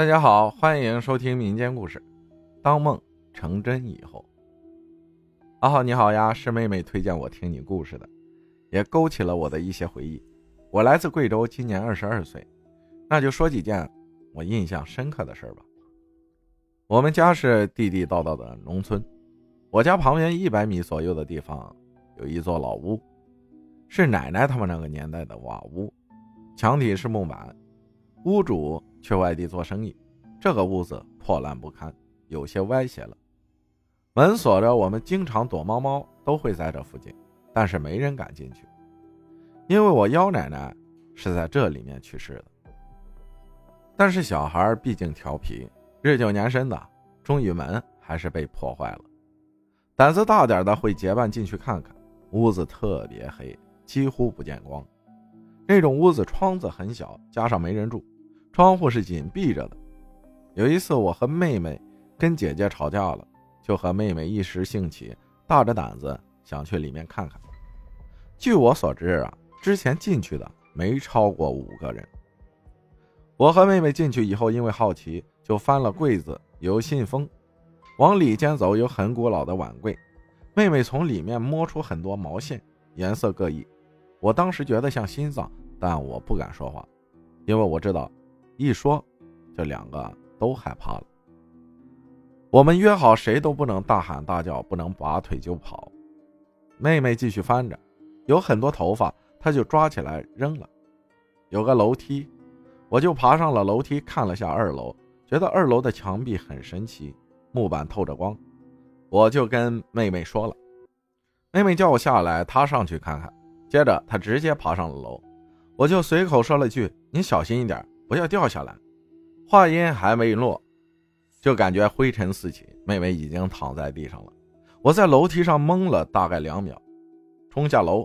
大家好，欢迎收听民间故事。当梦成真以后，阿浩你好呀，是妹妹推荐我听你故事的，也勾起了我的一些回忆。我来自贵州，今年二十二岁，那就说几件我印象深刻的事吧。我们家是地地道道的农村，我家旁边一百米左右的地方有一座老屋，是奶奶他们那个年代的瓦屋，墙体是木板，屋主。去外地做生意，这个屋子破烂不堪，有些歪斜了。门锁着，我们经常躲猫猫，都会在这附近，但是没人敢进去，因为我幺奶奶是在这里面去世的。但是小孩毕竟调皮，日久年深的，终于门还是被破坏了。胆子大点的会结伴进去看看。屋子特别黑，几乎不见光。那种屋子窗子很小，加上没人住。窗户是紧闭着的。有一次，我和妹妹跟姐姐吵架了，就和妹妹一时兴起，大着胆子想去里面看看。据我所知啊，之前进去的没超过五个人。我和妹妹进去以后，因为好奇，就翻了柜子，有信封。往里间走，有很古老的碗柜。妹妹从里面摸出很多毛线，颜色各异。我当时觉得像心脏，但我不敢说话，因为我知道。一说，这两个都害怕了。我们约好，谁都不能大喊大叫，不能拔腿就跑。妹妹继续翻着，有很多头发，她就抓起来扔了。有个楼梯，我就爬上了楼梯，看了下二楼，觉得二楼的墙壁很神奇，木板透着光。我就跟妹妹说了，妹妹叫我下来，她上去看看。接着她直接爬上了楼，我就随口说了句：“你小心一点。”不要掉下来！话音还没落，就感觉灰尘四起，妹妹已经躺在地上了。我在楼梯上懵了大概两秒，冲下楼，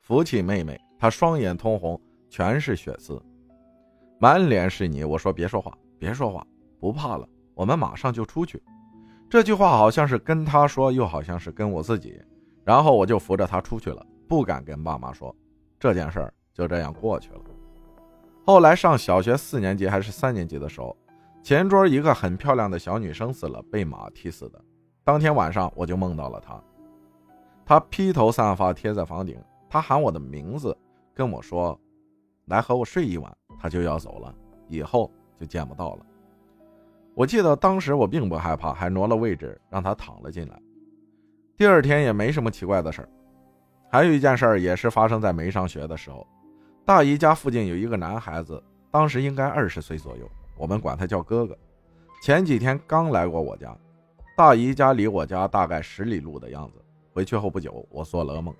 扶起妹妹，她双眼通红，全是血丝，满脸是泥。我说：“别说话，别说话，不怕了，我们马上就出去。”这句话好像是跟她说，又好像是跟我自己。然后我就扶着她出去了，不敢跟爸妈说，这件事儿就这样过去了。后来上小学四年级还是三年级的时候，前桌一个很漂亮的小女生死了，被马踢死的。当天晚上我就梦到了她，她披头散发贴在房顶，她喊我的名字，跟我说：“来和我睡一晚。”她就要走了，以后就见不到了。我记得当时我并不害怕，还挪了位置让她躺了进来。第二天也没什么奇怪的事儿。还有一件事儿也是发生在没上学的时候。大姨家附近有一个男孩子，当时应该二十岁左右，我们管他叫哥哥。前几天刚来过我家，大姨家离我家大概十里路的样子。回去后不久，我做了噩梦，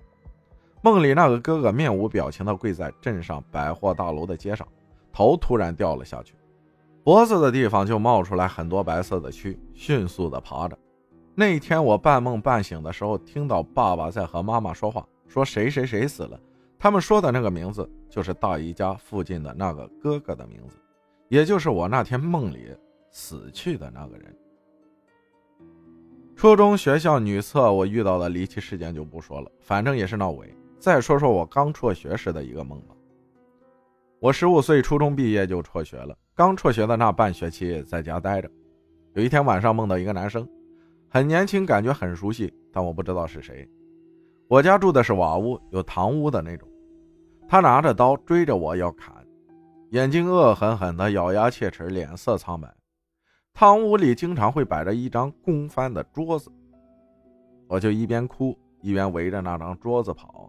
梦里那个哥哥面无表情地跪在镇上百货大楼的街上，头突然掉了下去，脖子的地方就冒出来很多白色的蛆，迅速地爬着。那天我半梦半醒的时候，听到爸爸在和妈妈说话，说谁谁谁死了。他们说的那个名字，就是大姨家附近的那个哥哥的名字，也就是我那天梦里死去的那个人。初中学校女厕，我遇到的离奇事件就不说了，反正也是闹鬼。再说说我刚辍学时的一个梦吧。我十五岁，初中毕业就辍学了。刚辍学的那半学期在家待着，有一天晚上梦到一个男生，很年轻，感觉很熟悉，但我不知道是谁。我家住的是瓦屋，有堂屋的那种。他拿着刀追着我要砍，眼睛恶狠狠的，咬牙切齿，脸色苍白。堂屋里经常会摆着一张空翻的桌子，我就一边哭一边围着那张桌子跑。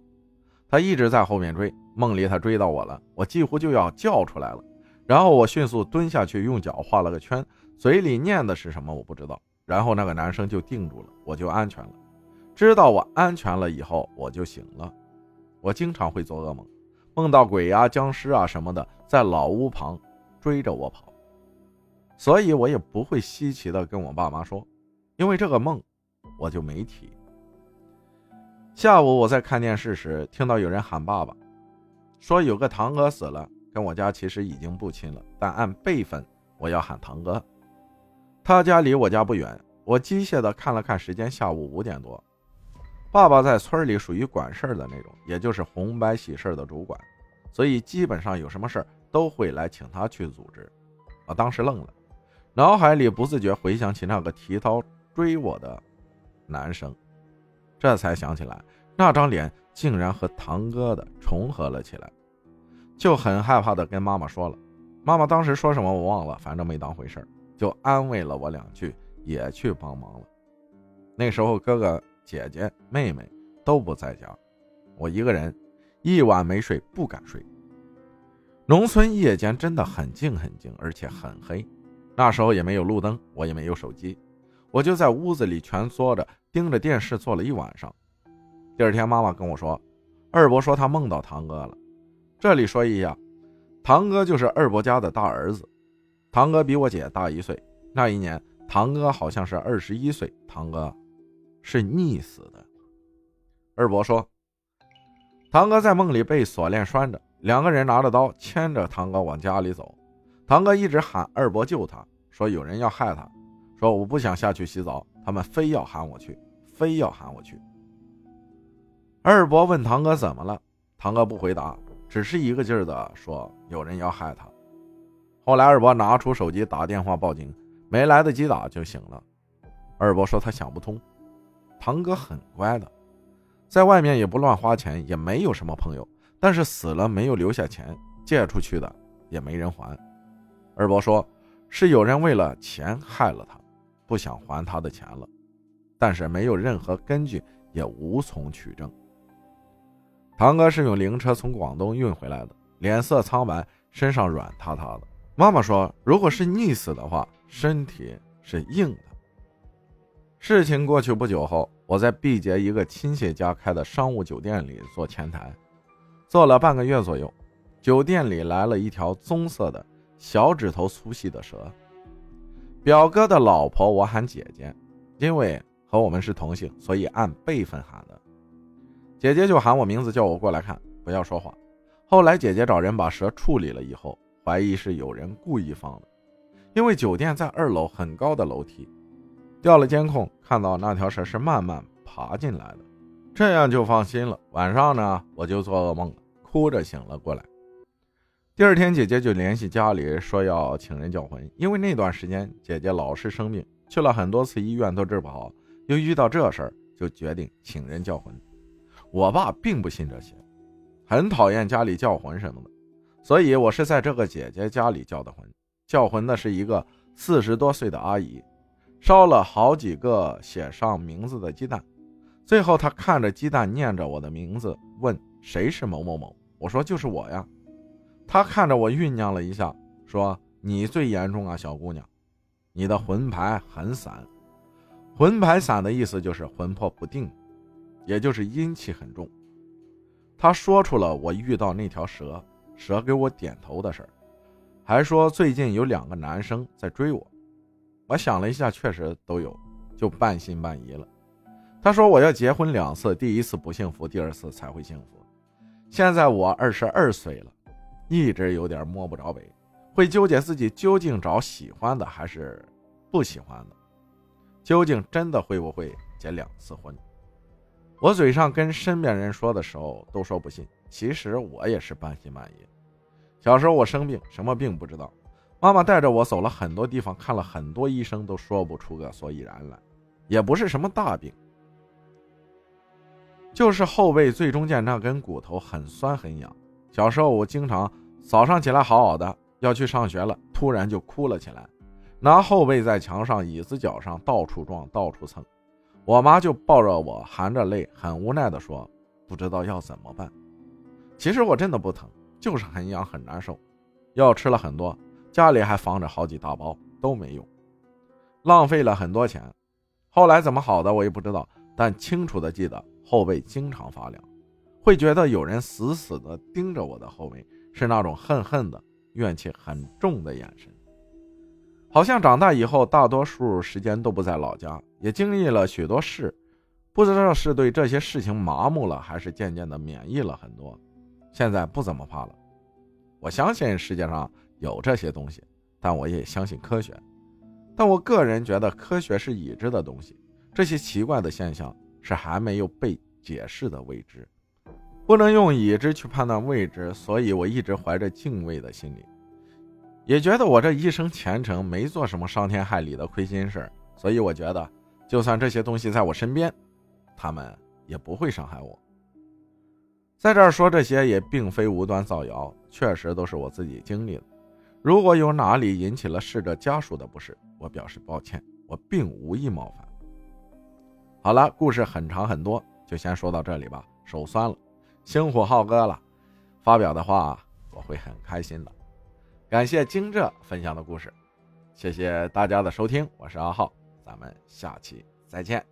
他一直在后面追，梦里他追到我了，我几乎就要叫出来了。然后我迅速蹲下去，用脚画了个圈，嘴里念的是什么我不知道。然后那个男生就定住了，我就安全了。知道我安全了以后，我就醒了。我经常会做噩梦，梦到鬼啊、僵尸啊什么的在老屋旁追着我跑，所以我也不会稀奇的跟我爸妈说，因为这个梦我就没提。下午我在看电视时，听到有人喊爸爸，说有个堂哥死了，跟我家其实已经不亲了，但按辈分我要喊堂哥。他家离我家不远，我机械的看了看时间，下午五点多。爸爸在村里属于管事儿的那种，也就是红白喜事的主管，所以基本上有什么事儿都会来请他去组织。我当时愣了，脑海里不自觉回想起那个提刀追我的男生，这才想起来那张脸竟然和堂哥的重合了起来，就很害怕的跟妈妈说了。妈妈当时说什么我忘了，反正没当回事就安慰了我两句，也去帮忙了。那时候哥哥姐姐妹妹都不在家，我一个人一晚没睡，不敢睡。农村夜间真的很静很静，而且很黑。那时候也没有路灯，我也没有手机，我就在屋子里蜷缩着，盯着电视坐了一晚上。第二天妈妈跟我说，二伯说他梦到堂哥了。这里说一下，堂哥就是二伯家的大儿子，堂哥比我姐大一岁。那一年堂哥好像是二十一岁，堂哥是溺死的。二伯说，堂哥在梦里被锁链拴着。两个人拿着刀牵着堂哥往家里走，堂哥一直喊二伯救他，说有人要害他，说我不想下去洗澡，他们非要喊我去，非要喊我去。二伯问堂哥怎么了，堂哥不回答，只是一个劲儿的说有人要害他。后来二伯拿出手机打电话报警，没来得及打就醒了。二伯说他想不通，堂哥很乖的，在外面也不乱花钱，也没有什么朋友。但是死了没有留下钱，借出去的也没人还。二伯说，是有人为了钱害了他，不想还他的钱了，但是没有任何根据，也无从取证。堂哥是用灵车从广东运回来的，脸色苍白，身上软塌塌的。妈妈说，如果是溺死的话，身体是硬的。事情过去不久后，我在毕节一个亲戚家开的商务酒店里做前台。做了半个月左右，酒店里来了一条棕色的小指头粗细的蛇。表哥的老婆我喊姐姐，因为和我们是同姓，所以按辈分喊的。姐姐就喊我名字，叫我过来看，不要说话。后来姐姐找人把蛇处理了以后，怀疑是有人故意放的，因为酒店在二楼很高的楼梯，调了监控，看到那条蛇是慢慢爬进来的，这样就放心了。晚上呢，我就做噩梦了。哭着醒了过来。第二天，姐姐就联系家里说要请人叫魂，因为那段时间姐姐老是生病，去了很多次医院都治不好，又遇到这事儿，就决定请人叫魂。我爸并不信这些，很讨厌家里叫魂什么的，所以我是在这个姐姐家里叫的魂。叫魂的是一个四十多岁的阿姨，烧了好几个写上名字的鸡蛋，最后他看着鸡蛋，念着我的名字，问谁是某某某。我说就是我呀，他看着我酝酿了一下，说：“你最严重啊，小姑娘，你的魂牌很散。魂牌散的意思就是魂魄不定，也就是阴气很重。”他说出了我遇到那条蛇，蛇给我点头的事儿，还说最近有两个男生在追我。我想了一下，确实都有，就半信半疑了。他说我要结婚两次，第一次不幸福，第二次才会幸福。现在我二十二岁了，一直有点摸不着北，会纠结自己究竟找喜欢的还是不喜欢的，究竟真的会不会结两次婚？我嘴上跟身边人说的时候都说不信，其实我也是半信半疑。小时候我生病，什么病不知道，妈妈带着我走了很多地方，看了很多医生，都说不出个所以然来，也不是什么大病。就是后背最中间那根骨头很酸很痒。小时候我经常早上起来好好的要去上学了，突然就哭了起来，拿后背在墙上、椅子脚上到处撞、到处蹭。我妈就抱着我，含着泪，很无奈的说：“不知道要怎么办。”其实我真的不疼，就是很痒很难受。药吃了很多，家里还放着好几大包，都没用，浪费了很多钱。后来怎么好的我也不知道，但清楚的记得。后背经常发凉，会觉得有人死死的盯着我的后背，是那种恨恨的、怨气很重的眼神。好像长大以后，大多数时间都不在老家，也经历了许多事，不知道是对这些事情麻木了，还是渐渐的免疫了很多。现在不怎么怕了。我相信世界上有这些东西，但我也相信科学。但我个人觉得，科学是已知的东西，这些奇怪的现象。是还没有被解释的未知，不能用已知去判断未知，所以我一直怀着敬畏的心理。也觉得我这一生虔诚，没做什么伤天害理的亏心事所以我觉得，就算这些东西在我身边，他们也不会伤害我。在这儿说这些也并非无端造谣，确实都是我自己经历的。如果有哪里引起了逝者家属的不适，我表示抱歉，我并无意冒犯。好了，故事很长很多，就先说到这里吧。手酸了，辛苦浩哥了，发表的话我会很开心的。感谢金浙分享的故事，谢谢大家的收听，我是阿浩，咱们下期再见。